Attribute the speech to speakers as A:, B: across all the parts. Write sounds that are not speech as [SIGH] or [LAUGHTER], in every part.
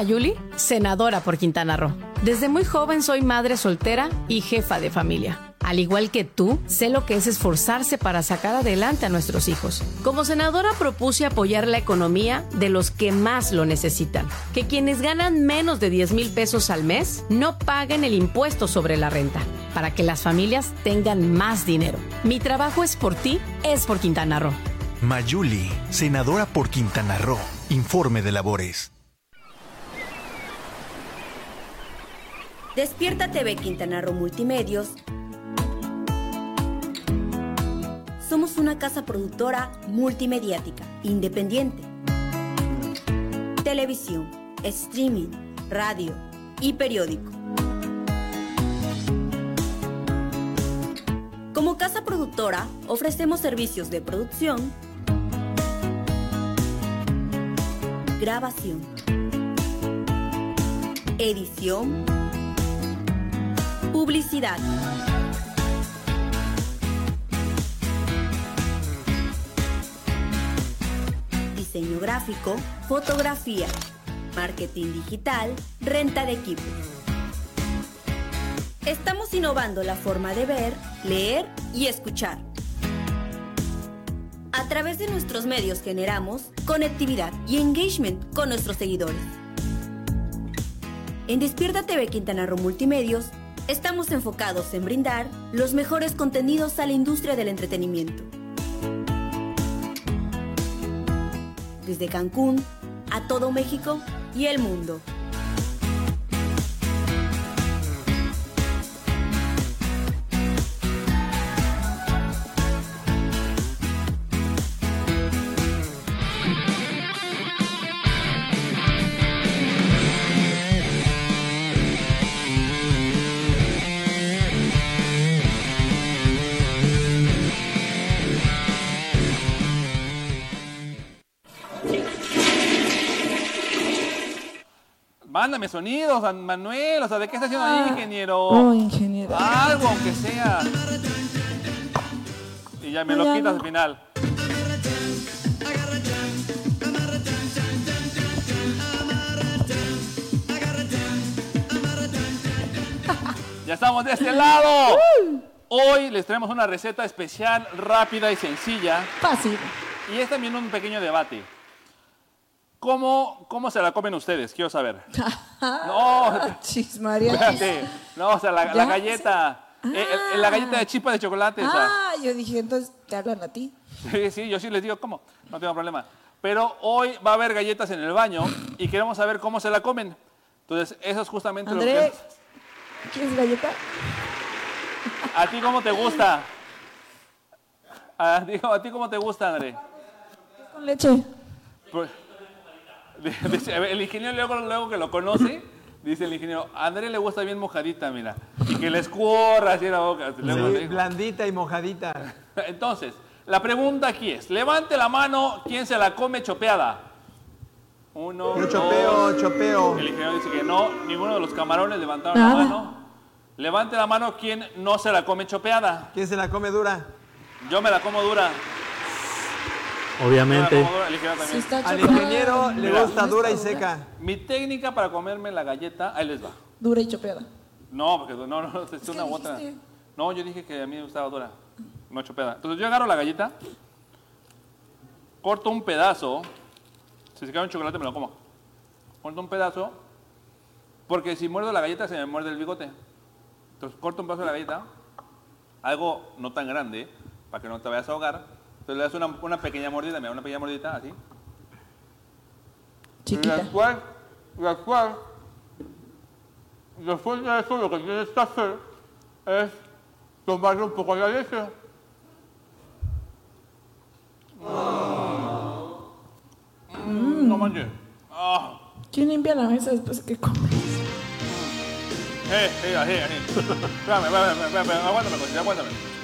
A: Soy Mayuli, senadora por Quintana Roo. Desde muy joven soy madre soltera y jefa de familia. Al igual que tú, sé lo que es esforzarse para sacar adelante a nuestros hijos. Como senadora propuse apoyar la economía de los que más lo necesitan. Que quienes ganan menos de 10 mil pesos al mes no paguen el impuesto sobre la renta, para que las familias tengan más dinero. Mi trabajo es por ti, es por Quintana Roo.
B: Mayuli, senadora por Quintana Roo. Informe de labores.
C: Despierta TV Quintana Roo Multimedios. Somos una casa productora multimediática, independiente. Televisión, streaming, radio y periódico. Como casa productora, ofrecemos servicios de producción, grabación, edición, publicidad. Diseño gráfico, fotografía, marketing digital, renta de equipos. Estamos innovando la forma de ver, leer y escuchar. A través de nuestros medios generamos conectividad y engagement con nuestros seguidores. En Despierta TV Quintana Roo Multimedios estamos enfocados en brindar los mejores contenidos a la industria del entretenimiento. Desde Cancún a todo México y el mundo.
D: Mándame sonidos, San Manuel. O sea, ¿de qué está haciendo ahí, ingeniero?
E: Oh, ingeniero.
D: Algo, aunque sea. Y ya me lo quitas al final. [LAUGHS] Ya estamos de este lado. Hoy les traemos una receta especial, rápida y sencilla.
E: Fácil.
D: Y es también un pequeño debate. ¿Cómo, cómo se la comen ustedes? Quiero saber. [LAUGHS] No,
E: Chis, María.
D: espérate. No, o sea, la, galleta. Eh, eh, la galleta de chispa de chocolate. esa.
E: Ah, yo dije, entonces te hablan a ti.
D: Sí, sí, yo sí les digo cómo. No tengo problema. Pero hoy va a haber galletas en el baño y queremos saber cómo se la comen. Entonces, eso es justamente lo
E: André,
D: que... [LAUGHS]
E: ¿quieres galleta?
D: ¿A ti cómo te gusta? ¿A ti, a ti cómo te gusta, André?
E: Con leche.
D: Pues, [LAUGHS] dice, el ingeniero luego, luego que lo conoce, dice el ingeniero, a André le gusta bien mojadita, mira. Y que le escurra así en la boca. Luego
F: Sí, blandita y mojadita. [LAUGHS]
D: Entonces, la pregunta aquí es, levante la mano, ¿quién se la come chopeada? Uno,
F: Yo
D: dos.
F: chopeo, chopeo.
D: El ingeniero dice que no, ninguno de los camarones levantaron la
E: Nada.
D: mano. Levante la mano, ¿quién no se la come chopeada?
F: ¿Quién se la come dura?
D: Yo me la como dura.
G: Obviamente.
E: está
F: Al
E: chopeada,
F: ingeniero le
D: Mira.
F: gusta dura y seca.
D: Mi técnica para comerme la galleta, ahí les va.
E: Dura y chopeada.
D: No, porque no, no, no, es una u otra.
E: dijiste.
D: No, yo dije que a mí me gustaba dura, no chopeada. Entonces yo agarro la galleta, corto un pedazo, si se queda un chocolate me lo como. Corto un pedazo, porque si muerdo la galleta se me muerde el bigote. Entonces corto un pedazo de la galleta, algo no tan grande, para que no te vayas a ahogar. Entonces le das una, una pequeña mordida, mira, una pequeña mordida, así.
E: Chiquita.
D: después, y después, después de eso lo que tienes que hacer es tomarle un poco de la leche. Mm, No manches. Ah.
E: ¿Quién limpia la mesa después que comes?
D: Eh, eh, así, así. [LAUGHS] Espérame, espérame, espérame, aguántame, aguántame.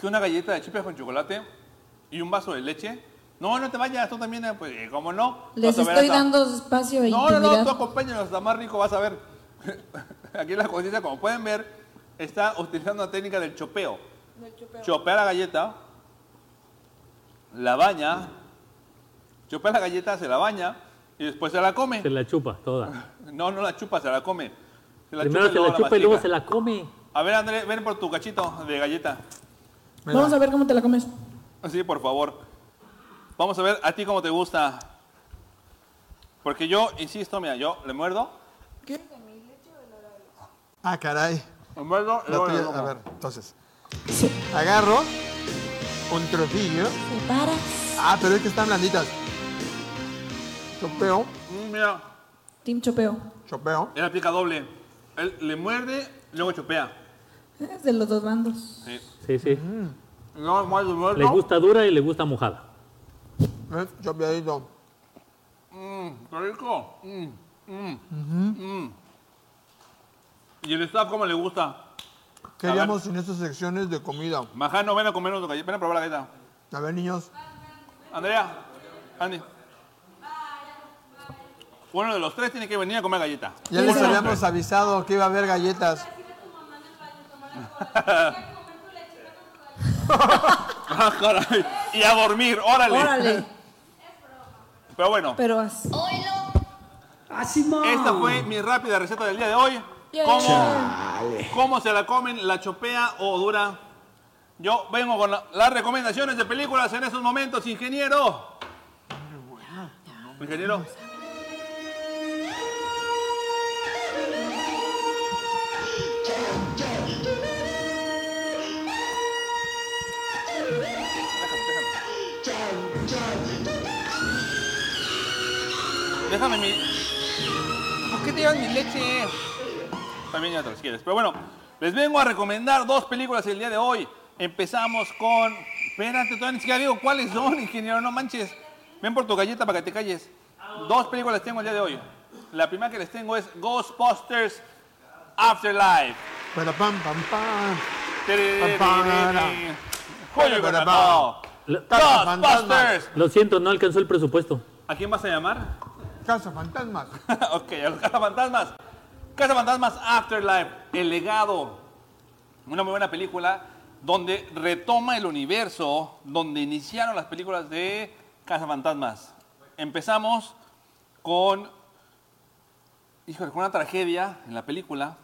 D: Que una galleta de chipes con chocolate y un vaso de leche. No, no te vayas, tú también, eh, pues, eh, ¿cómo no?
E: Les estoy
D: hasta-
E: dando espacio e
D: No, no, no, tú acompáñanos, está más rico, vas a ver. [LAUGHS] Aquí la cocina, como pueden ver, está utilizando la técnica del chopeo. Chopea la galleta, la baña chopea la galleta, se la baña y después se la come.
G: Se la chupa toda. [LAUGHS]
D: No, no la chupa, se la come. Se la
G: Primero
D: chupa
G: se la chupa y luego se la come.
D: A ver, André, ven por tu cachito de galleta.
E: Vamos a ver cómo te la comes.
D: Sí, por favor. Vamos a ver a ti cómo te gusta. Porque yo, insisto, mira, yo le muerdo.
F: Ah, caray.
D: Le muerdo y
F: La
D: luego le
F: tuya-
D: como.
F: a ver, entonces. Agarro un trocillo.
E: Preparas.
F: Ah, pero es que están blanditas. Chopeo,
D: Mm, mira,
E: Team Chopeo.
F: chopeo.
D: él aplica doble. Él le muerde y luego chopea.
E: Es de los dos bandos.
D: Sí.
G: Sí, sí.
D: No, más le muerdo.
G: Le gusta dura y le gusta mojada.
F: ¿Ves? Chopeadito.
D: Mm, qué rico. Mm, mm, mm. ¿Y el staff cómo le gusta?
F: ¿Qué haríamos sin estas secciones de comida?
D: Majano, ven a comernos tu galleta. Ven a probar la galleta.
F: A ver, niños.
D: Andrea, Andy. Uno de los tres tiene que venir a comer galleta.
F: Ya les habíamos avisado que iba a haber galletas.
D: Ah, caray. Y a dormir, órale.
E: Órale.
D: Pero bueno,
E: Pero as-
D: esta fue mi rápida receta del día de hoy.
E: Yeah.
D: ¿Cómo, cómo se la comen, la chopea o dura? Yo vengo con la- las recomendaciones de películas en estos momentos, ingeniero. Ingeniero. Déjame mi. ¿Por qué te llevas mi leche? También ya te las quieres. Pero bueno, les vengo a recomendar dos películas el día de hoy. Empezamos con. Espérate, todavía ni siquiera digo cuáles son, [LAUGHS] ingeniero, no manches. Ven por tu galleta para que te calles. Dos películas tengo el día de hoy. La primera que les tengo es Ghostbusters Afterlife.
F: Pero pam, pam, pam.
D: Ghostbusters.
G: lo siento, no alcanzó el presupuesto.
D: ¿A quién vas a llamar?
F: Casa fantasmas. [LAUGHS]
D: ok, cazafantasmas. Cazafantasmas Afterlife, El legado. Una muy buena película donde retoma el universo donde iniciaron las películas de Cazafantasmas. Empezamos con, con una tragedia en la película,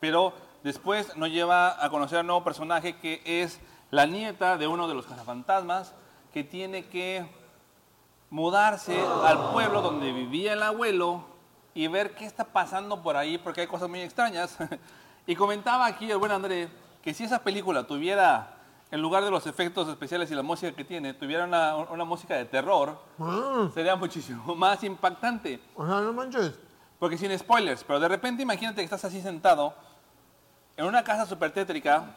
D: pero después nos lleva a conocer a un nuevo personaje que es la nieta de uno de los cazafantasmas que tiene que mudarse al pueblo donde vivía el abuelo y ver qué está pasando por ahí, porque hay cosas muy extrañas. [LAUGHS] y comentaba aquí el buen André que si esa película tuviera, en lugar de los efectos especiales y la música que tiene, tuviera una, una música de terror,
F: Ah,
D: sería muchísimo [LAUGHS] más impactante.
F: o sea, no manches.
D: Porque sin spoilers, pero de repente imagínate que estás así sentado en una casa súper tétrica.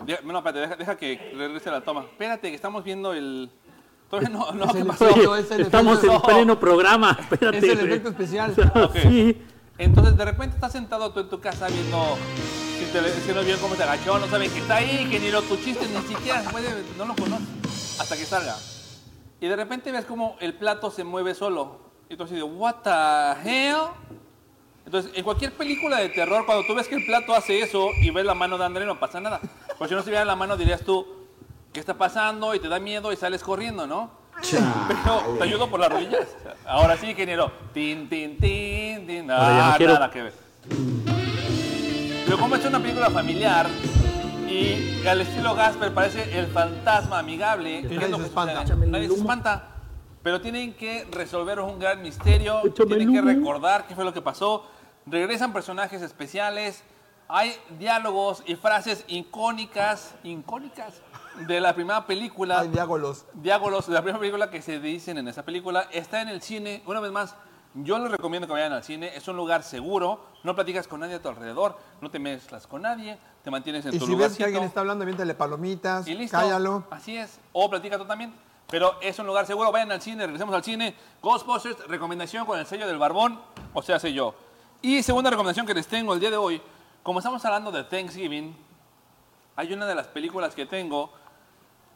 D: De- No, espérate, deja, deja que regrese la toma. Espérate, que estamos viendo el... Todavía no, no,
F: Es
D: ¿qué
F: el
D: pasó?
F: efecto,
G: Oye,
F: es el
G: estamos
F: efecto.
G: en pleno programa. Espérate.
F: Es el efecto especial. [LAUGHS]
G: Sí.
D: Entonces, de repente estás sentado tú en tu casa viendo si, te, si no cómo se agachó, no saben que está ahí, que ni lo tu chiste ni siquiera puede, no lo conoces hasta que salga. Y de repente ves como el plato se mueve solo. Y tú así de, what the hell? Entonces, en cualquier película de terror, cuando tú ves que el plato hace eso y ves la mano de André, no pasa nada. Porque si no se viera la mano, dirías tú, ¿qué está pasando? Y te da miedo y sales corriendo, ¿no? [LAUGHS] Pero te ayudo por las rodillas. Ahora sí, ingeniero. Tin, tin, tin, tin.
G: Ahora ya no
D: Ah,
G: quiero.
D: nada que ver. Pero como es una película familiar y al estilo Gasper parece el fantasma amigable.
F: Y
D: ¿qué
F: nadie
D: es lo
F: se
D: que
F: espanta.
D: Nadie se espanta. Pero tienen que resolver un gran misterio,
G: Échame
D: tienen que recordar qué fue lo que pasó. Regresan personajes especiales, hay diálogos y frases icónicas, icónicas de la primera película.
F: Ay, diágolos.
D: Diágolos de la primera película que se dicen en esa película está en el cine. Una vez más, yo les recomiendo que vayan al cine. Es un lugar seguro. No platicas con nadie a tu alrededor. No te mezclas con nadie. Te mantienes en
F: Y
D: tu
F: si
D: lugar.
F: ves que alguien está hablando, aviéntale palomitas,
D: Y listo.
F: cállalo.
D: Así es. O platica tú también. Pero es un lugar seguro. Vayan al cine, regresemos al cine. Ghostbusters, recomendación con el sello del barbón. O sea, sé yo. Y segunda recomendación que les tengo el día de hoy. Como estamos hablando de Thanksgiving, hay una de las películas que tengo,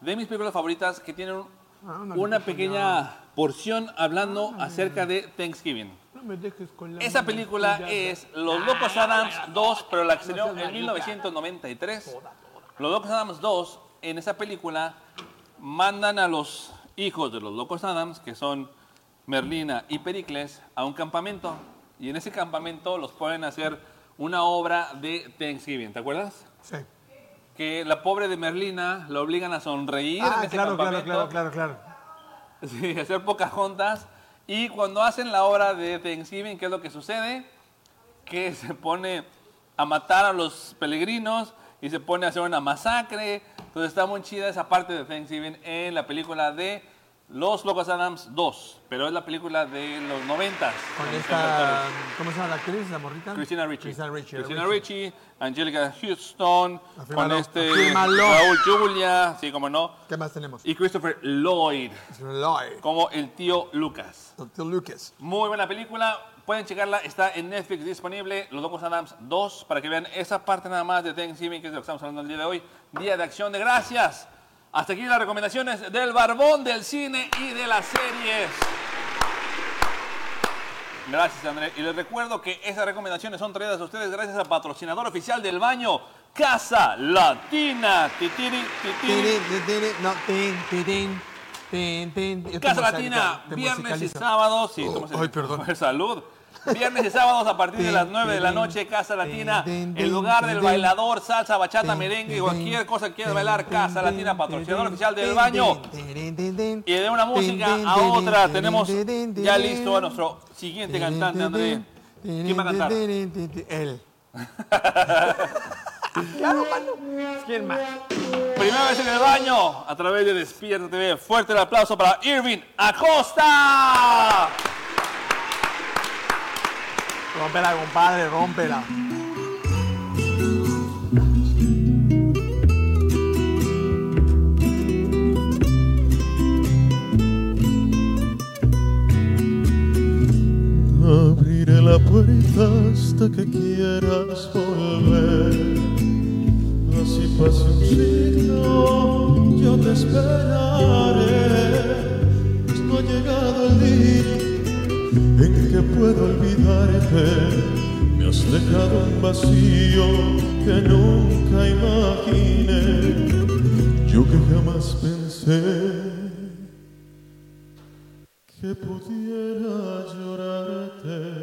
D: de mis películas favoritas, que tienen
F: Ah, una pequeña-
D: porción hablando acerca de Thanksgiving.
F: No me dejes con la
D: Esa película es Los Locos Adams 2, pero la que salió en 1993. Los Locos Adams 2, en esa película, mandan a los hijos de los Locos Adams, que son Merlina y Pericles a un campamento. Y en ese campamento los a hacer una obra de Thanksgiving, ¿te acuerdas?
F: Sí.
D: Que la pobre de Merlina la obligan a sonreír en
F: Ah,
D: ese
F: claro, claro, claro, claro, claro.
D: Sí, [LAUGHS] hacer pocas juntas. Y cuando hacen la obra de Thanksgiving, ¿qué es lo que sucede? Que [LAUGHS] se pone a matar a los peregrinos y se pone a hacer una masacre. Entonces está muy chida esa parte de Thanksgiving en la película de Los Locos Adams 2, pero es la película de los 90.
F: Con esta, ¿cómo se llama la actriz, la morrita?
D: Cristina Ricci.
F: Cristina Ricci.
D: Cristina Ricci, Angelica Houston,
F: Afírmalo,
D: con este
F: afírmalo.
D: Raúl Julia, sí, como no,
F: ¿Qué más tenemos?
D: y Christopher Lloyd
F: Lloyd.
D: como el tío Lucas.
F: Dr. Lucas.
D: Muy buena película, pueden checarla, está en Netflix disponible, Los Locos Adams 2, para que vean esa parte nada más de Thanksgiving, que es de lo que estamos hablando el día de hoy, Día de Acción de Gracias. Hasta aquí las recomendaciones del barbón del cine y de las series. Gracias, André. Y les recuerdo que esas recomendaciones son traídas a ustedes gracias al patrocinador oficial del baño, Casa Latina. Titiri, titiri.
F: Tiri, tiri, No, tin, tin, tin.
D: Casa Latina, viernes y sábados. Sí,
F: Oh,
D: ¿cómo se
F: ay, perdón. [LAUGHS]
D: Salud. Viernes y sábados a partir de las 9 de la noche, Casa Latina, el lugar del bailador, salsa, bachata, merengue, cualquier cosa que quieras bailar, Casa Latina, patrocinador oficial del baño. Y de una música a otra tenemos ya listo a nuestro siguiente cantante, André. ¿Quién va a cantar?
F: Él. claro, mano. ¿Quién más?
D: Primera vez en el baño, a través de Despierta TV. Fuerte el aplauso para Irving Acosta.
F: Rómpela, compadre, rómpela.
H: Abriré la puerta hasta que quieras volver. Así pase un siglo, yo te esperaré. Pues no ha llegado el día en que puedo olvidarte. Me has dejado un vacío que nunca imaginé. Yo que jamás pensé que pudiera llorarte.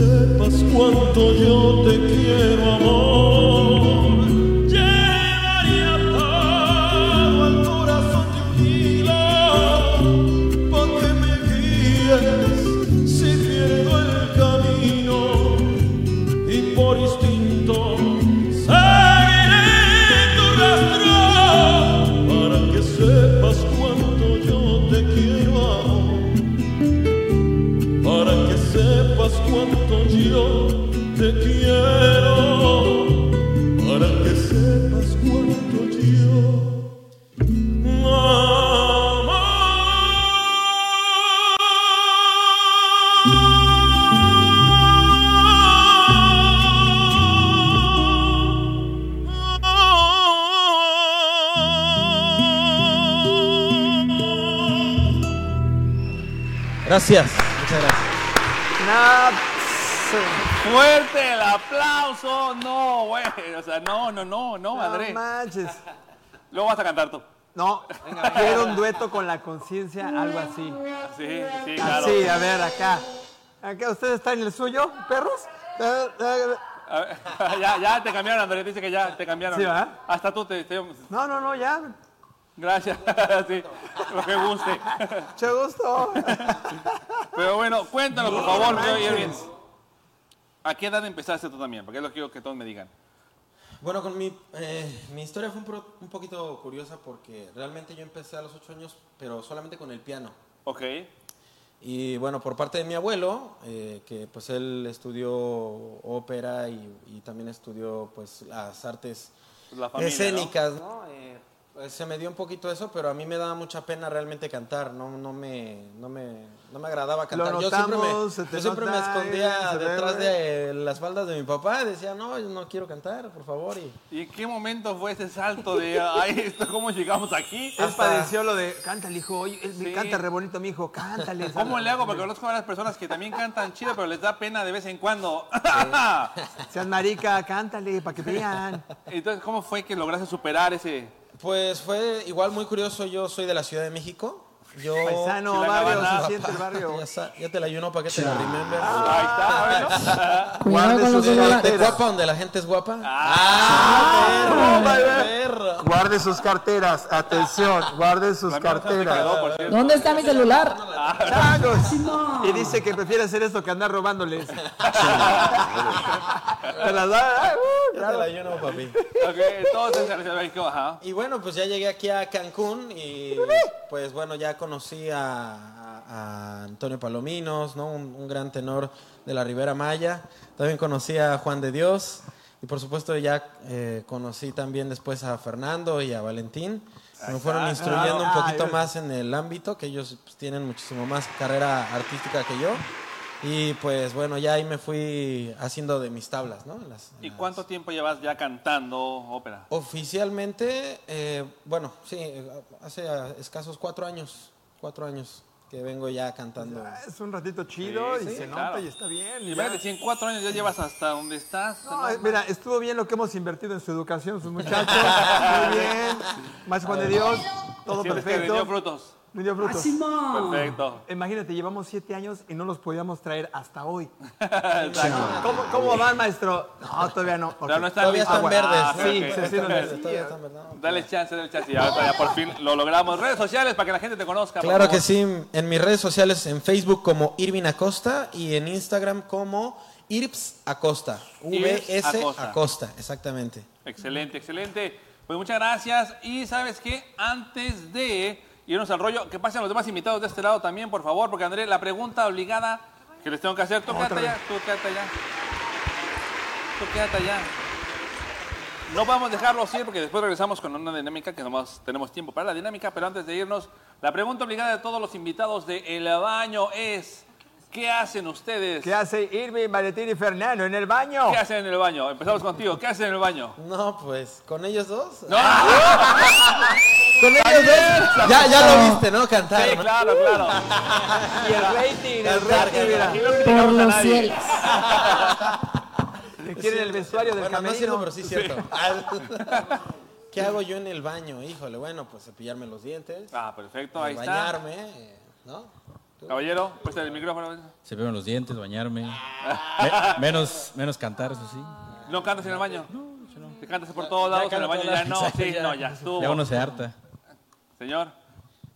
H: Sepas cuánto yo te quiero, amor.
D: No, no, no, no, No André.
F: manches.
D: Luego vas a cantar tú.
F: No, quiero un dueto con la conciencia, algo así.
D: Sí, sí, claro.
F: Así, a ver, acá. Acá, ¿ustedes están en el suyo, perros?
D: A ver, [LAUGHS] ya, ya te cambiaron, André. Dice que ya te cambiaron.
F: Sí, ¿verdad?
D: Hasta tú te. te-
F: No, no, no, ya.
D: Gracias. [LAUGHS] sí, lo que guste.
F: Mucho gusto. [LAUGHS]
D: Pero bueno, cuéntanos, por favor, Irving. ¿A qué edad empezaste tú también? Porque es lo que quiero que todos me digan.
I: Bueno, con mi, eh, mi historia fue un, pro- un poquito curiosa porque realmente yo empecé a los 8 años, pero solamente con el piano.
D: Ok.
I: Y bueno, por parte de mi abuelo, eh, que pues él estudió ópera y, y también estudió pues las artes
D: La familia,
I: escénicas, ¿no? Eh, se me dio un poquito eso, pero a mí me daba mucha pena realmente cantar, no, no, me, no, me, no me agradaba cantar. yo siempre, me,
F: se te
I: yo siempre me
F: nota,
I: escondía
F: ve,
I: detrás de las faldas de mi papá, decía, no, yo no quiero cantar, por favor. Y,
D: ¿Y en qué momento fue ese salto de, ay, esto, ¿cómo llegamos aquí?
F: Él padeció lo de, cántale, hijo, oye, él me
D: Sí.
F: canta re bonito, mi hijo, cántale. [LAUGHS]
D: ¿Cómo le hago? Porque conozco a varias personas que también cantan chido, pero les da pena de vez en cuando.
F: Seas marica, cántale, para que vean.
D: Entonces, ¿cómo fue que lograste superar ese...?
I: Pues fue igual muy curioso, yo soy de la Ciudad de México. Yo,
F: Paisano, barrio, se siente el barrio.
I: Ya, sa- ya te la ayuno para que te la remember.
D: Ahí está, bueno.
E: Cuidado con los
I: De, de
E: celulares.
I: guapa donde la gente es guapa.
F: Ah,
I: perro, perro.
F: Guarde sus carteras, atención, guarde sus carteras.
E: ¿Dónde está mi celular?
F: Changos. Y dice que prefiere hacer esto que andar robándoles. Te las da, ay, uh,
I: Ya te la ayuno, papi.
D: Ok, entonces, ajá.
I: Y bueno, pues ya llegué aquí a Cancún y pues bueno, ya conocí a, a- a Antonio Palominos, ¿no? Un, un gran tenor de la Ribera Maya. También conocí a Juan de Dios y por supuesto ya eh, conocí también después a Fernando y a Valentín. Me fueron instruyendo un poquito más en el ámbito, que ellos pues, tienen muchísimo más carrera artística que yo. Y pues bueno, ya ahí me fui haciendo de mis tablas, ¿no? Las-
D: ¿Y
I: las-
D: cuánto tiempo llevas ya cantando ópera?
I: Oficialmente, eh, bueno, sí, hace ah, escasos cuatro años, cuatro años que vengo ya cantando.
F: Es un ratito chido
D: Sí,
F: y
D: sí,
F: se
D: claro.
F: nota y está bien. y
D: si en cuatro años ya llevas hasta donde estás.
F: No,
D: ¿no?
F: mira, estuvo bien lo que hemos invertido en su educación, sus [LAUGHS] muchachos. Muy bien. Más Juan de Dios, todo
D: Sientes que
F: perfecto.
D: rindió frutos.
F: Frutos.
D: Perfecto.
F: Imagínate, llevamos siete años y no los podíamos traer hasta hoy. [LAUGHS]
D: Exacto.
F: ¿Cómo, cómo van, maestro? No, todavía no.
D: No están
I: Todavía
D: listos.
I: están
F: Ah,
I: verdes.
D: Ah,
F: sí,
D: ok,
F: sí, sí,
I: Están
F: no,
I: verdes,
F: sí,
I: todavía están verdes. No,
D: Dale chance, dale chance. Y ahorita ya por fin lo logramos. Redes sociales para que la gente te conozca. por
I: Claro
D: favor.
I: que sí, en mis redes sociales, en Facebook como Irving Acosta y en Instagram como Irps Acosta.
D: Irps
I: V-S
D: Acosta.
I: Acosta, exactamente.
D: Excelente, excelente. Pues muchas gracias. Y sabes qué, antes de irnos al rollo, que pasen los demás invitados de este lado también, por favor, porque André, la pregunta obligada que les tengo que hacer, tú quédate allá, tú quédate allá. Tú quédate allá. No vamos a dejarlos ir porque después regresamos con una dinámica que nomás tenemos tiempo para la dinámica, pero antes de irnos, la pregunta obligada de todos los invitados de El Baño es, ¿qué hacen ustedes?
F: ¿Qué hace Irving, Valentín y Fernando en el baño?
D: ¿Qué hacen en el baño? Empezamos contigo, ¿qué hacen en el baño?
I: No, pues, ¿con ellos dos?
D: No, [LAUGHS]
I: ¿Con ellos dos? Ya, ya lo viste, ¿no? Cantar.
D: sí, claro, claro. [LAUGHS]
F: Y el rating, el rating, mira.
D: No
E: Por los
D: nadie.
E: cielos.
F: Quieren el vestuario del
I: Bueno, no es cierto, pero
F: camerino.
I: sí es cierto. [LAUGHS] ¿Qué hago yo en el baño? Híjole, bueno, pues cepillarme los dientes,
D: Ah, perfecto, ahí está.
I: bañarme, eh, ¿no?
D: Caballero, puesta el micrófono.
J: Se pegan los dientes, bañarme. Me- menos, menos cantar, eso sí.
D: ¿No cantas en el baño? Te cantas por todos lados, en el baño ya no, [LAUGHS] sí, no, ya estuvo.
J: Ya uno se harta.
D: Señor,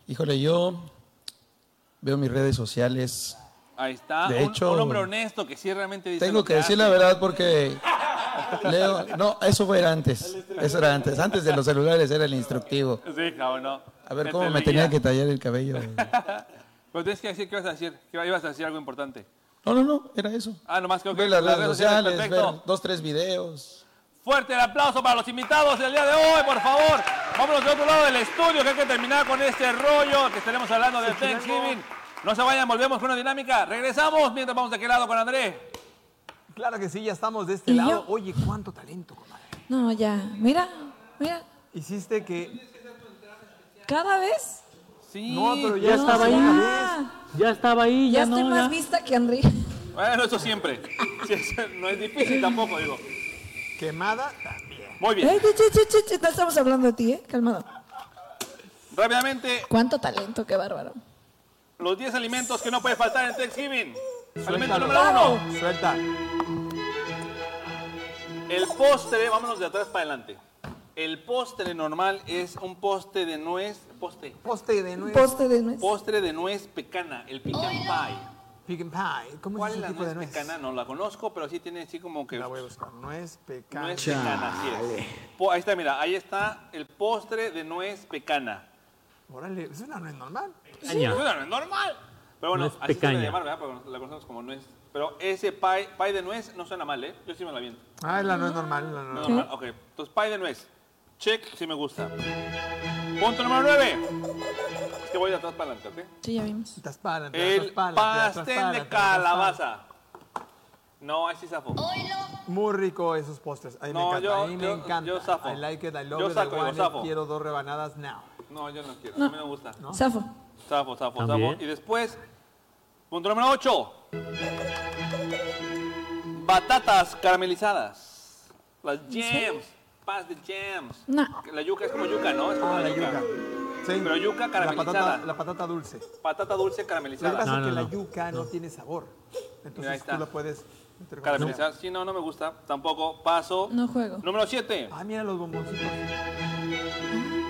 K: Híjole, yo veo mis redes sociales.
D: ahí está.
K: De
D: un,
K: hecho,
D: un hombre honesto que sí realmente dice
K: Tengo
D: lo
K: que decir
D: hace.
K: la verdad porque leo. No, eso fue antes. Eso era antes. Antes de los celulares era el instructivo.
D: Sí, cabrón, no.
K: A ver
D: Te
K: cómo me tenía que tallar el cabello. [LAUGHS]
D: Pero tienes que decir, ¿qué vas a decir? ¿Qué ibas a decir algo importante?
K: No, no, no, era eso.
D: Ah, nomás que
K: Ver las redes sociales, ver
D: perfecto.
K: dos, tres videos.
D: Fuerte el aplauso para los invitados del día de hoy, por favor. Vámonos de otro lado del estudio, que hay que terminar con este rollo que estaremos hablando de Thanksgiving. No se vayan, volvemos con una dinámica. Regresamos mientras vamos de aquel lado con André.
F: Claro que sí, ya estamos de este
L: ¿Y
F: lado.
L: yo?
F: Oye, cuánto talento, comadre.
L: No, ya. Mira, mira.
F: Hiciste que.
L: Cada vez.
D: Sí.
F: No, pero
G: Ya
F: ya,
G: estaba ahí.
L: Ah,
G: Ya estaba ahí,
L: ya
G: ya,
L: estoy
G: no.
L: más
G: ya.
L: vista que Henry.
D: Bueno, eso siempre. Sí, eso no es difícil tampoco, digo.
F: Quemada también.
D: Muy bien.
L: Ey, ch, ch, ch, ch, no estamos hablando de ti, ¿eh? Calmado.
D: Rápidamente,
L: Cuánto talento, qué bárbaro.
D: los 10 alimentos que no puede faltar en Thanksgiving. Alimento número uno.
F: Suelta.
D: El postre, vámonos de atrás para adelante. El postre normal es un postre de nuez, postre,
F: Poste de nuez.
L: Poste de nuez.
D: postre de nuez pecana, el pecan pie.
F: Pecan pie. ¿Cómo
D: ¿Cuál
F: es
D: es la
F: ese tipo
D: nuez
F: de nuez?
D: pecana? No la conozco, pero sí tiene así como que
F: La voy a buscar. Nuez pecana.
D: nuez pecana, así es. Ahí está, mira, ahí está el postre de nuez pecana.
F: Órale, ¿es una nuez normal?
G: Caña.
D: Bueno, no es normal. Pero bueno,
G: Nuez
D: así se debe llamar, ¿verdad? Porque la conocemos como nuez. Pero ese pie, pie de nuez no suena mal, ¿eh? Yo sí me la viento.
F: Ah, es la nuez normal. La nuez.
D: normal, ok. Entonces, pie de nuez. Check, sí me gusta. Punto número 9. Es que voy de atrás para adelante, ¿ok?
L: Sí, ya vimos.
F: Estás para adelante,
D: El
F: para adelante,
D: pastel
F: para
D: de
F: adelante,
D: calabaza. No, ahí sí zafo.
F: Muy rico esos postres. A mí
D: No,
F: me encanta.
D: yo-
F: a mí me
D: yo-
F: encanta.
D: yo zafo.
F: I like it, I love
D: Yo
F: it,
D: saco,
F: I
D: yo zafo.
F: Quiero dos rebanadas now.
D: No, yo no quiero. A mí no me gusta.
L: Zafo.
D: Zafo, zafo,
G: También.
D: zafo. Y después, punto número 8. Batatas caramelizadas. Las jams. Pas de jams.
L: No.
D: La yuca es como yuca, ¿no? Es como
F: Ah,
D: la yuca.
F: yuca. Sí.
D: Pero yuca
F: la
D: caramelizada.
F: patata, la patata dulce.
D: Patata dulce
F: Lo que
D: caramelizada.
F: pasa
G: No,
F: es que
G: no,
F: la
G: no.
F: yuca no, tiene sabor. Entonces
D: Mira, ahí está.
F: tú la puedes
D: Caramelizada. Sí, no, no me gusta. Tampoco. Paso.
L: No juego.
D: Número 7.
F: Ah, mira los bomboncitos.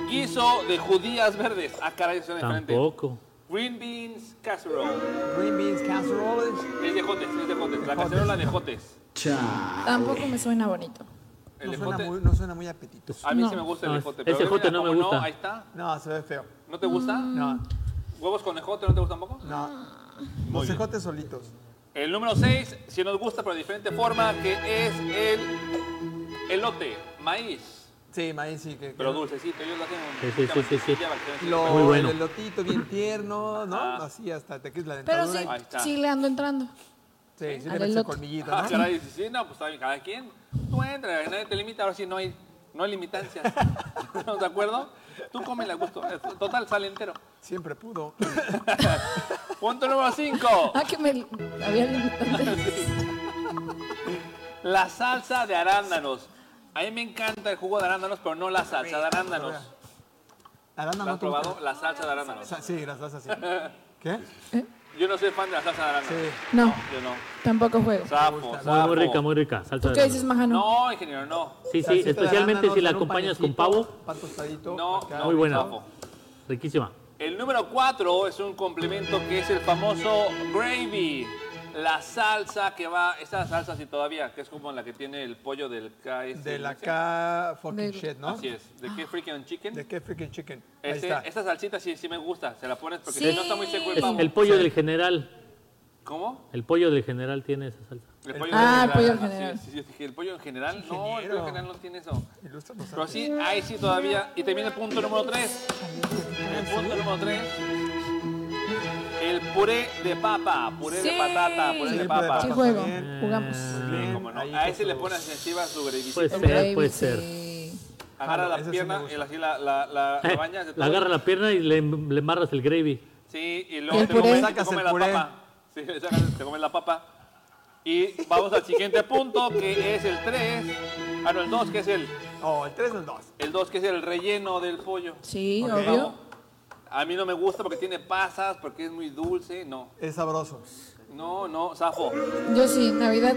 D: Guiso de judías verdes. Ah, caray, suena diferente.
G: Tampoco.
D: Green beans casserole.
F: Green beans casserole.
D: Es de jotes, es de jotes. La cacerola de jotes.
L: Tampoco me suena bonito.
D: El
F: No suena,
D: ejote.
F: muy, no suena muy apetitoso.
D: A mí
L: No.
D: sí me gusta el
G: No,
D: ejote.
G: ese
D: pero
G: ejote
D: mira,
G: no me gusta.
D: ahí está.
F: No, se ve feo.
D: ¿No te gusta?
F: No,
D: ¿Huevos con ejote no te gustan tampoco?
F: no. Los ejotes solitos.
D: El número 6, si nos gusta, pero de diferente forma, que es el elote, maíz.
F: Sí, maíz sí. Que, que-
D: Pero dulcecito, ellos lo hacen
G: Sí, sí, sí, sí, sí.
F: Lo,
G: Muy bueno.
F: El elotito bien tierno, ¿no?
D: Ah.
F: Así hasta te quieres la
L: Pero
F: dentadura.
L: sí,
D: Ahí está.
L: sí le ando entrando.
F: Sí, sí,
L: al
F: le metes colmillito,
D: Ah,
F: ¿no?
D: caray, sí, sí, no, pues está bien, cada quien. Tú entra, nadie te limita, ahora sí no hay, no hay limitancias. ¿Estamos de acuerdo? Tú come a gusto. Total, sale entero.
F: Siempre pudo. [LAUGHS]
D: Punto número 5.
L: Ah, que me había limitado. [LAUGHS]
D: La salsa de arándanos. A mí me encanta el jugo de arándanos, pero no la salsa de arándanos.
F: Arándano,
D: ¿La
F: ¿no
D: has probado? La salsa de arándanos.
F: Sí, la salsa sí. [LAUGHS] ¿Qué?
D: Yo no soy fan de la salsa de arándanos.
F: Sí.
L: No,
D: Yo no.
L: tampoco juego.
D: Sapo,
G: Muy,
D: sapo.
G: muy rica, muy rica. Salsa
L: ¿Tú qué dices. Majano?
D: No, ingeniero, no.
G: Sí, sí,
F: Salsita
G: especialmente si la acompañas con pavo.
F: Pan tostadito.
D: No,
G: Muy buena.
D: sapo.
G: Riquísima.
D: El número 4 es un complemento que es el famoso gravy. La salsa que va, esa salsa sí todavía, que es como la que tiene el pollo del KS.
F: De la K fucking shit, ¿no?
D: Así es. ¿De qué freaking chicken?
F: De qué freaking chicken. Ahí
D: Ese-
F: está.
D: esta salsita sí, sí me gusta, se la pones porque
L: Sí.
D: si no está muy seco el
G: Es
D: pavo.
G: el pollo del general.
D: ¿Cómo?
G: El pollo del general tiene esa salsa.
D: El pollo
L: Ah,
D: en
L: el pollo en
D: así
L: general.
D: es. Sí, dije, el pollo en general, no, el pollo en general no tiene eso.
F: Ilústranos
D: Pero sí, ahí sí todavía. Y también el punto número 3. El punto número 3. El puré de papa, puré de
L: Sí.
D: patata, puré
F: Sí,
D: de
F: de
D: papa.
F: papa.
L: Sí juego,
F: bien.
L: jugamos.
D: Sí,
F: Bien,
D: cómo no. A ese le pones encima su grevicito.
G: Puede ser, puede ser.
D: Agarra
F: Jalo,
D: la pierna y así la, la, la, la bañas de
G: La agarra la pierna y le, le embarras el gravy.
D: Sí, y
L: ¿Y
D: luego
L: el
D: te comes, te
F: el
D: la
F: puré.
D: papa. Sí, te comes la papa. Y vamos al siguiente punto, que es el 3. Ah, no, el 2, que es el,
F: Oh, el 3 o el 2.
D: el 2, que es el relleno del pollo.
L: Sí,
F: Ok.
L: obvio.
D: A mí no me gusta porque tiene pasas, porque es muy dulce. No,
F: Es sabroso.
D: no, no, zafo.
L: Yo sí, Navidad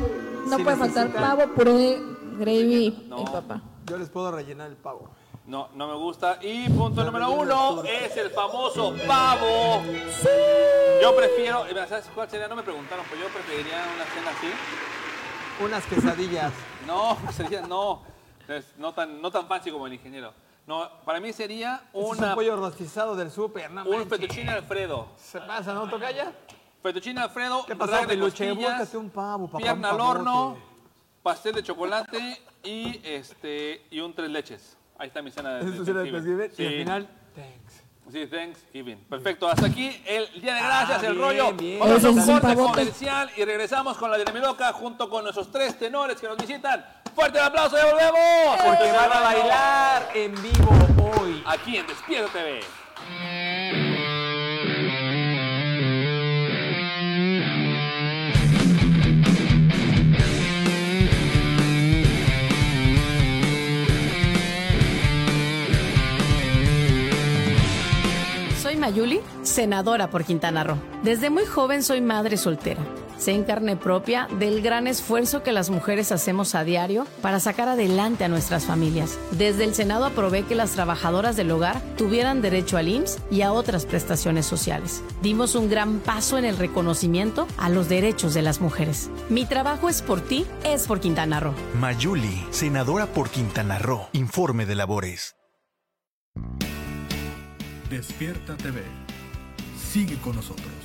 L: no
F: Si
L: puede faltar
F: necesitan-
L: pavo, puré, gravy
D: No.
L: y papa.
F: Yo les puedo rellenar el pavo.
D: No, no me gusta. Y punto número uno es el famoso pavo. Yo prefiero, eh, ¿sabes cuál sería? No me preguntaron, pero yo preferiría una cena así.
F: Unas quesadillas.
D: No, [LAUGHS] sería, no, es no tan, no tan fancy como el ingeniero. No, para mí sería
F: Ese es
D: una,
F: un pollo rostizado del súper, no
D: un fettuccine alfredo.
F: ¿Se pasa, no, Tocaya?
D: fettuccine Alfredo,
F: ¿Qué pasó,
D: de
F: peluche?
D: costillas,
F: Búscate un pavo, papá.
D: pierna
F: un
D: al horno, pastel de chocolate y este y un tres leches. Ahí está mi cena de,
F: de
D: Thanksgiving.
F: Thanksgiving, y al
D: Sí.
F: final, thanks.
D: Sí, Thanksgiving. Perfecto, hasta aquí el Día de Gracias,
F: Ah,
D: el
F: bien,
D: rollo.
F: bien.
D: Vamos a un
L: es un
D: corte comercial y regresamos con la Dinamiloca junto con nuestros tres tenores que nos visitan. ¡Fuerte el aplauso! ¡Ya volvemos!
F: Porque van a bailar en vivo hoy.
D: Aquí en Despierta TV.
A: Mayuli, senadora por Quintana Roo. Desde muy joven soy madre soltera. Sé en carne propia del gran esfuerzo que las mujeres hacemos a diario para sacar adelante a nuestras familias. Desde el Senado aprobé que las trabajadoras del hogar tuvieran derecho al IMSS y a otras prestaciones sociales. Dimos un gran paso en el reconocimiento a los derechos de las mujeres. Mi trabajo es por ti, es por Quintana Roo.
B: Mayuli, senadora por Quintana Roo. Informe de labores.
M: Despierta TV. Sigue con nosotros.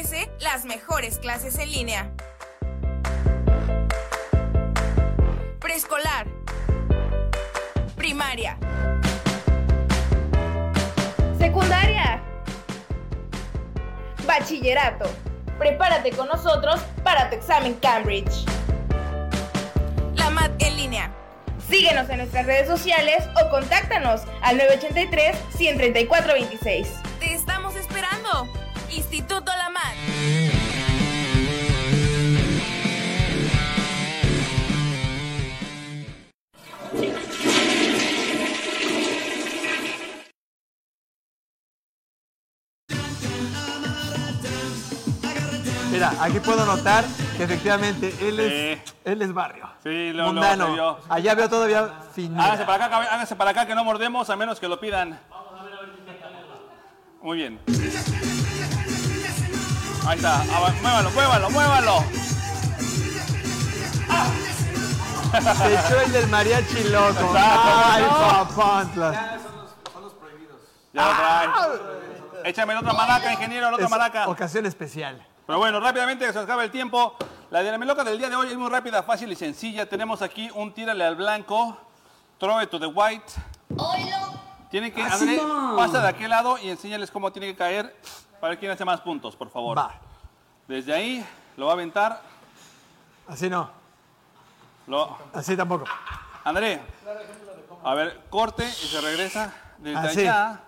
N: Ofrece las mejores clases en línea. Preescolar. Primaria. Secundaria. Bachillerato. Prepárate con nosotros para tu examen Cambridge. Lamat en línea. Síguenos en nuestras redes sociales o contáctanos al 983-134-26.
F: Aquí puedo notar que efectivamente él es, él es barrio.
D: Sí, lo, lo
F: mundano.
D: sé yo.
F: Allá veo todavía finura.
D: Háganse para acá, háganse para acá que no mordemos a menos que lo pidan. Muy bien. Ahí está. Ah, Muévalo, muévalo, muévalo.
F: Se echó el del mariachi loco.
D: Exacto.
F: Ay,
D: No.
F: papantla.
D: Ya lo traes. Échame la otra malaca, ingeniero, la otra
F: Es
D: malaca.
F: Ocasión especial.
D: Pero bueno, rápidamente que se nos acaba el tiempo. La dinamiloca del día de hoy es muy rápida, fácil y sencilla. Tenemos aquí un tírale al blanco, throw it to the white. Tienen que,
F: Así
D: André,
F: no.
D: pasa de aquel lado y enséñales cómo tiene que caer para ver quién hace más puntos, por favor.
F: Va.
D: Desde ahí lo va a aventar.
F: Así no.
D: Lo...
F: Así tampoco.
D: André, a ver, corte y se regresa. Desde
F: Así.
D: allá.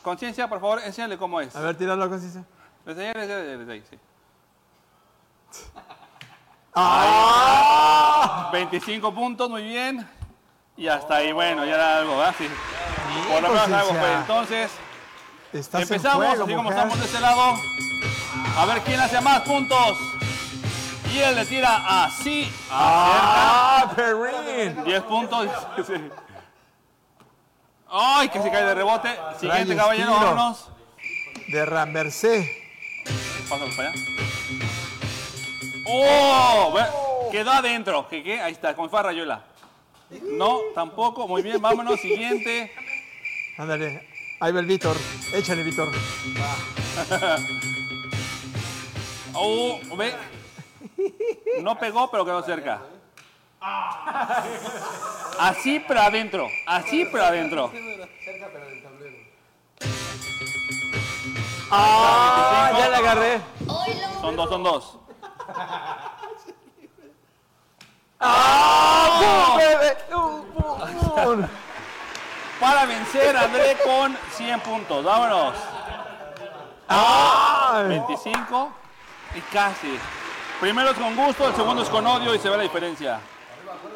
D: Conciencia, por favor, enséñale cómo es.
F: A ver, tíralo con Cice.
D: Desde allá, desde, allá, desde ahí, sí. [LAUGHS]
F: ¡Ah!
D: 25 puntos, muy bien. Y hasta ahí, bueno, ya era algo, ¿verdad? Sí. Por lo menos algo fue. Entonces,
F: en
D: empezamos, así como
F: mujer.
D: estamos de este lado. A ver quién hace más puntos. Y él le tira así.
F: ¡Ah, Perrin!
D: 10 puntos. ¡Ay, que se cae de rebote! Siguiente, caballero, vámonos.
F: De Ramversé.
D: Pásalo para allá. ¡Oh! Quedó adentro. ¿Qué, qué? Ahí está, con farra Rayuela. No, tampoco. Muy bien, vámonos. Siguiente.
F: Ándale. Ahí va el Víctor. Échale, Víctor. [LAUGHS]
D: Oh, ve. No pegó, pero quedó cerca. Así, pero adentro. Así, pero adentro.
F: Ah, ya le agarré.
D: Son dos, son dos.
F: ¡Ah! ¡Pum, bebé! ¡Pum, pum!
D: Para vencer a André con 100 puntos. Vámonos.
F: ¡Ay!
D: 25 y casi. Primero es con gusto, el segundo es con odio y se ve la diferencia.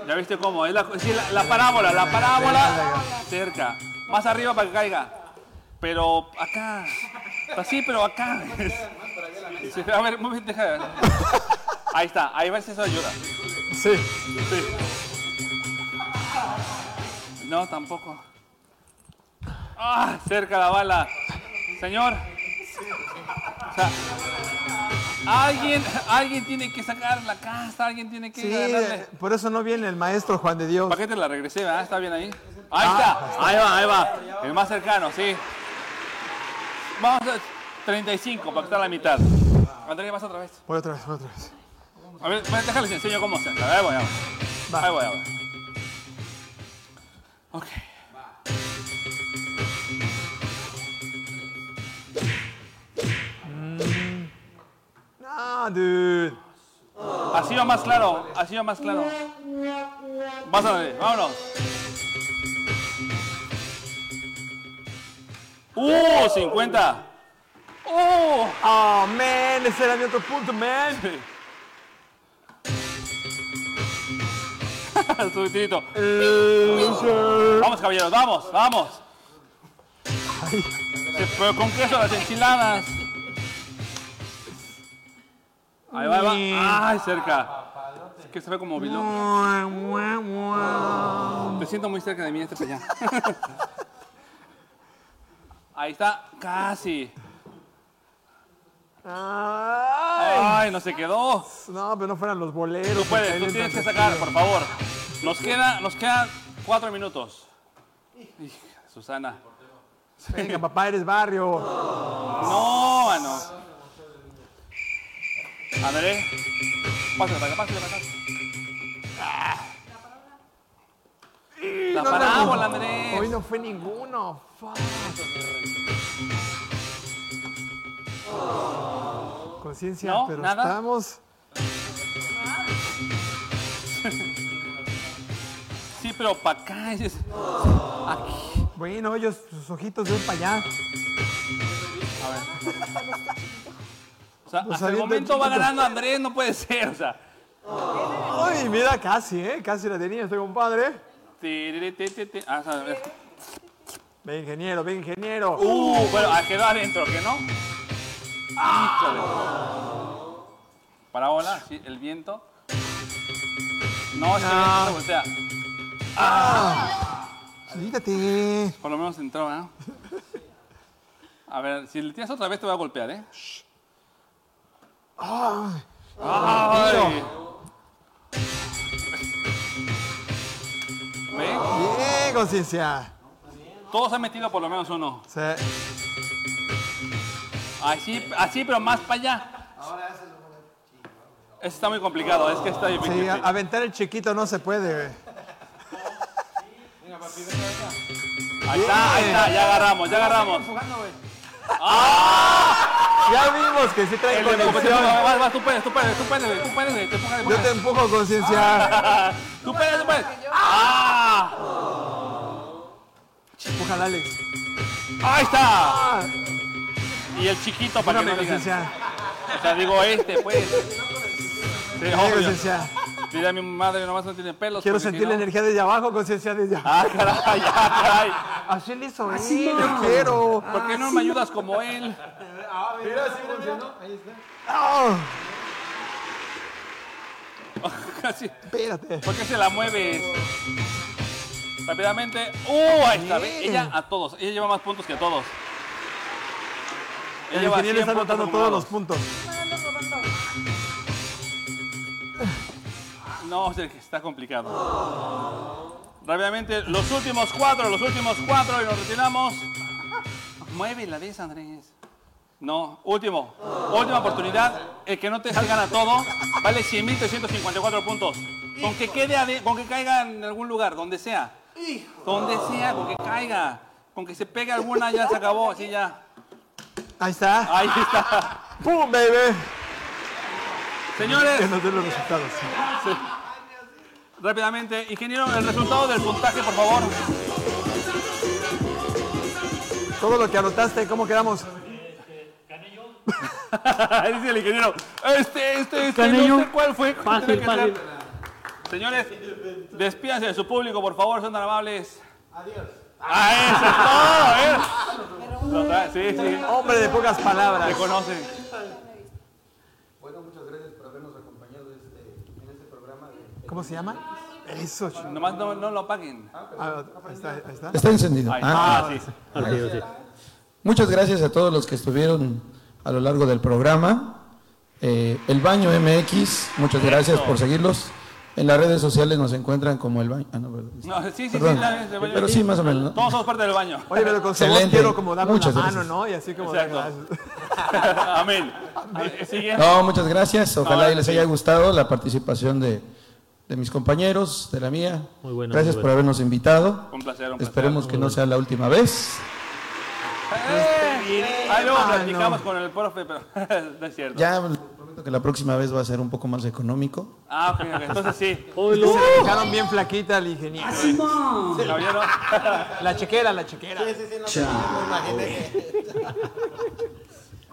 D: ¿Ya viste cómo? Es la, sí, la- la parábola, la parábola cerca. Más arriba para que caiga. Pero acá. Así, pero acá. [LAUGHS] Sí, a ver, muy bien, deja. Ahí está, ahí va si eso ayuda.
F: Sí.
D: Sí. No, tampoco. Ah, cerca la bala. Señor. O sea, alguien, alguien tiene que sacar la casa, alguien tiene que
F: Sí,
D: ganarle.
F: por eso no viene el maestro Juan de Dios.
D: ¿Para qué te la regresé? ¿verdad? ¿Está bien ahí? Ahí está, ahí va, ahí va. El más cercano, sí. Vamos a 35 para que esté a la mitad. André, vas otra vez.
F: Voy otra vez, voy otra vez.
D: A ver, bueno, déjales enseño cómo se hace. Ahí voy, ahí voy. Ahí voy, ahí voy. Ok.
F: No, dude.
D: Así va más claro, así va más claro. Vas a ver, vámonos. ¡Uh! 50. ¡Uh!
F: Oh, man, ese era mi otro punto, man. [LAUGHS]
D: Subidito. Vamos, caballeros, vamos, vamos. Sí, Pero con queso las enchiladas. Ahí va, ahí va. Ay, cerca. Es que se ve como vilo. Me siento muy cerca de mí, este para allá. [LAUGHS] Ahí está, casi. Ay, no se quedó.
F: No, pero no fueran los boleros.
D: Tú puedes, tú tienes que sacar, por favor. Nos queda, nos quedan cuatro minutos. Hija, Susana.
F: Venga, papá, eres barrio.
D: No, mano. André. Pásale para acá, pásale para acá. La
F: No, no,
D: parábola,
F: no.
D: Andrés.
F: Hoy no fue ninguno. Fuck. Conciencia,
D: ¿No?
F: pero
D: ¿Nada?
F: estamos.
D: Sí, pero para acá. Aquí.
F: Bueno, ellos, sus ojitos ven para allá.
D: O sea,
F: Los
D: hasta el momento va ganando Andrés, no puede ser. O sea.
F: Ay, mira, casi, ¿eh? Casi la tenía este compadre.
D: Ah, a ver.
F: Ve, ingeniero, ve, ingeniero.
D: Uh, bueno, quedó adentro, ¿que no? Híjole. Parábola, sí, el viento. No, es que el viento se voltea.
F: Ah. Quítate.
D: Por lo menos entró, ¿eh? A ver, si le tienes otra vez te voy a golpear, ¿eh?
F: Ay.
D: Ay. ¿Ve?
F: Bien, conciencia.
D: Todos han metido por lo menos uno.
F: Sí.
D: Así, así pero más para allá. Ese está muy complicado, es que está difícil.
F: Sí, aventar el chiquito no se puede. güey.
D: Ahí está, ahí está, ya agarramos, ya agarramos.
F: Ya vimos que sí trae conexión.
D: vas, vas, tú puedes, tú puedes, tú puedes, tú puedes,
F: Yo te empujo, conciencia. [LAUGHS]
D: Tú puedes, tú puedes. ¡Ah!
F: Empújala, Alex.
D: ¡Ahí está!
F: Ah,
D: Y el chiquito para que
F: Espérame,
D: no digan.
F: conciencia.
D: O sea, digo este, pues. [LAUGHS] Sí,
F: Ven,
D: obvio.
F: conciencia.
D: Dile a mi madre, nomás no tiene pelos.
F: Quiero
D: porque si
F: sentir la
D: no-
F: energía desde abajo, conciencia desde abajo.
D: Ah, caray.
F: Así le hizo él,
D: Así
F: yo
D: no.
F: quiero.
D: ¿Por qué no me ayudas como él?
K: Mira, sí funcionó. Ahí está.
F: Ah, [LAUGHS]
D: Casi.
F: espérate.
D: ¿Por qué se la mueves? Rápidamente. ¡Uh! Ahí está.
F: Bien.
D: Ella a todos. Ella lleva más puntos que a todos. Ella
F: El ingeniero
D: 100
F: está anotando todos los puntos.
D: No, está complicado. Rápidamente, los últimos cuatro, los últimos cuatro y nos retiramos. Mueve la vez, Andrés. No, último. Última oportunidad. El que no te salgan a todo vale 100.354 puntos. Con que quede con que caiga en algún lugar, donde sea. Donde sea, con que caiga. Con que se pegue alguna ya se acabó, así ya.
F: Ahí está.
D: Ahí está.
F: ¡Pum, baby!
D: Señores.
F: Que nos den los resultados.
D: Sí. Rápidamente, ingeniero, el resultado del puntaje, por favor.
F: Todo lo que anotaste, ¿cómo quedamos? [LAUGHS]
D: Dice el ingeniero. Este, este, este,
G: Gané
D: no
G: yo.
D: sé cuál fue.
G: Fácil, fácil.
D: Señores, despídanse de su público, por favor, son tan amables. Adiós. Ah, eso es todo, ¿eh? Sí, sí.
F: Hombre de pocas palabras.
D: Te conocen.
K: Bueno, muchas gracias por habernos acompañado en este programa.
F: ¿Cómo se llama? Eso.
D: Nomás no, no lo apaguen.
F: Ah, ahí está, está.
K: Está encendido.
D: Ahí
K: Ah,
D: está, sí.
K: Muchas gracias a todos los que estuvieron a lo largo del programa. Eh, el Baño MX, muchas gracias por seguirlos. En las redes sociales nos encuentran como el Baño. Ah, no, perdón.
D: No, sí, sí, sí,
K: Perdón.
D: bien, se baña.
K: Pero sí, más o menos. ¿no?
D: Todos somos parte del baño.
F: Oye, pero con
K: Excelente.
F: quiero como darle
K: Muchas
F: una mano,
K: gracias.
F: ¿no? Y así como...
D: Exacto. [LAUGHS] Amén. Eh.
K: No, muchas gracias. Ojalá
D: No,
K: y les
D: sí.
K: haya gustado la participación de, de mis compañeros, de la mía.
G: Muy bueno,
K: gracias
G: muy
K: por
G: bueno.
K: habernos invitado.
D: Un placer, un placer.
K: Esperemos que no sea la última vez.
D: Eh, Ahí luego
F: Ah,
D: platicamos con el profe, pero [LAUGHS] no es cierto.
K: Ya prometo que la próxima vez va a ser un poco más económico.
D: Ah, ok. Entonces sí.
G: Hoy
F: Se le dejaron bien flaquita al ingeniero.
D: Caballero.
F: La chequera, la chequera. [LAUGHS]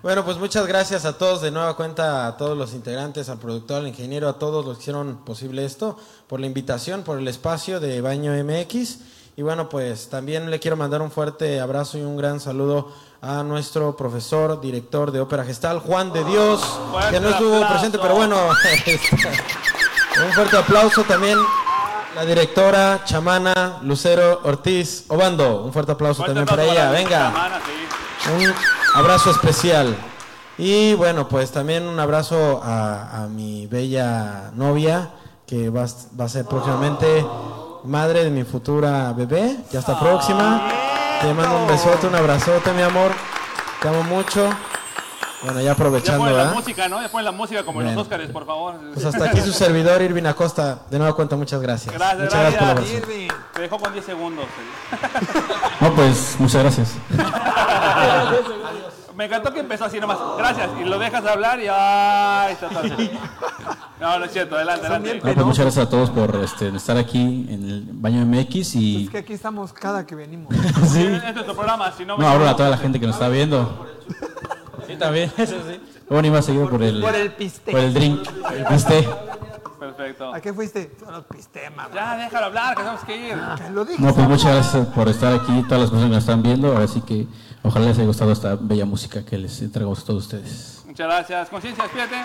I: Bueno, pues muchas gracias a todos de nueva cuenta, a todos los integrantes, al productor, al ingeniero, a todos los que hicieron posible esto, por la invitación, por el espacio de Baño MX. Y bueno, pues también le quiero mandar un fuerte abrazo y un gran saludo a nuestro profesor, director de Ópera Gestal, Juan de Dios, que no estuvo
D: aplauso.
I: presente, pero bueno, [LAUGHS] un fuerte aplauso también. La directora chamana Lucero Ortiz Obando, un fuerte aplauso
D: Fuerte
I: también para ella.
D: la
I: Venga.
D: chamana, sí.
I: Un abrazo especial. Y bueno, pues también un abrazo a, a mi bella novia, que va, a- va a ser próximamente madre de mi futura bebé. Ya está próxima. Te mando un besote, un abrazote, mi amor. Te amo mucho. Bueno, ya
D: Ya
I: aprovechando,
D: ponen la música, ¿no? Ya ponen la música como en los Óscares, por favor.
I: Pues hasta aquí su servidor, Irving Acosta. De nueva cuenta, muchas gracias.
D: Gracias,
I: muchas gracias por la
D: gracias.
F: Irving.
D: Te dejó con 10 segundos.
J: No, pues muchas gracias. [LAUGHS]
D: Me encantó que empezó así nomás. Gracias. Y lo dejas hablar y ¡ay! Está todo. [LAUGHS] No, no es cierto. Adelante, adelante.
J: No, pues muchas gracias a todos por este, estar aquí en el Baño MX y
F: Es que aquí estamos cada que venimos. [LAUGHS]
J: sí.
D: Este es tu programa. Si no,
J: No, hablo a toda la gente que nos está viendo. Sí, también, eso sí. [LAUGHS] Bueno, iba seguido por el,
F: Por el piste.
J: por el drink, el piste.
D: Perfecto.
F: ¿A qué fuiste? Solo piste, mamá.
D: Ya, déjalo hablar, que tenemos que ir.
F: Que Lo dije.
J: No, pues muchas gracias por estar aquí, todas las personas que nos están viendo. Así que ojalá les haya gustado esta bella música que les entregamos a todos ustedes.
D: Muchas gracias. Conciencia, despídete.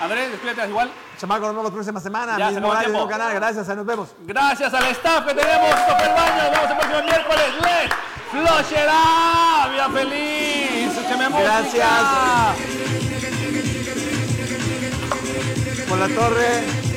D: Andrés, despídete igual.
F: Chamaco, nos vemos la próxima semana.
D: Ya,
F: mismo horario, canal. Gracias, ahí nos vemos.
D: Gracias al staff que tenemos. El baño. Nos vemos el próximo miércoles. ¡Le! ¡Flosherá! ¡Vida feliz!
F: Gracias. Por la torre.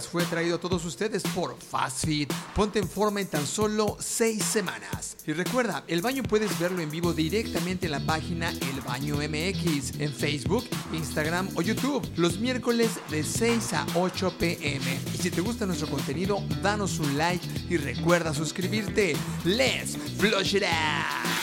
F: Fue traído a todos ustedes por Fast Feed. Ponte en forma en tan solo seis semanas. Y recuerda, el baño puedes verlo en vivo directamente en la página El Baño MX, en Facebook, Instagram o YouTube, los miércoles de 6 a 8 pm. Y si te gusta nuestro contenido, danos un like y recuerda suscribirte. ¡Let's flush it out!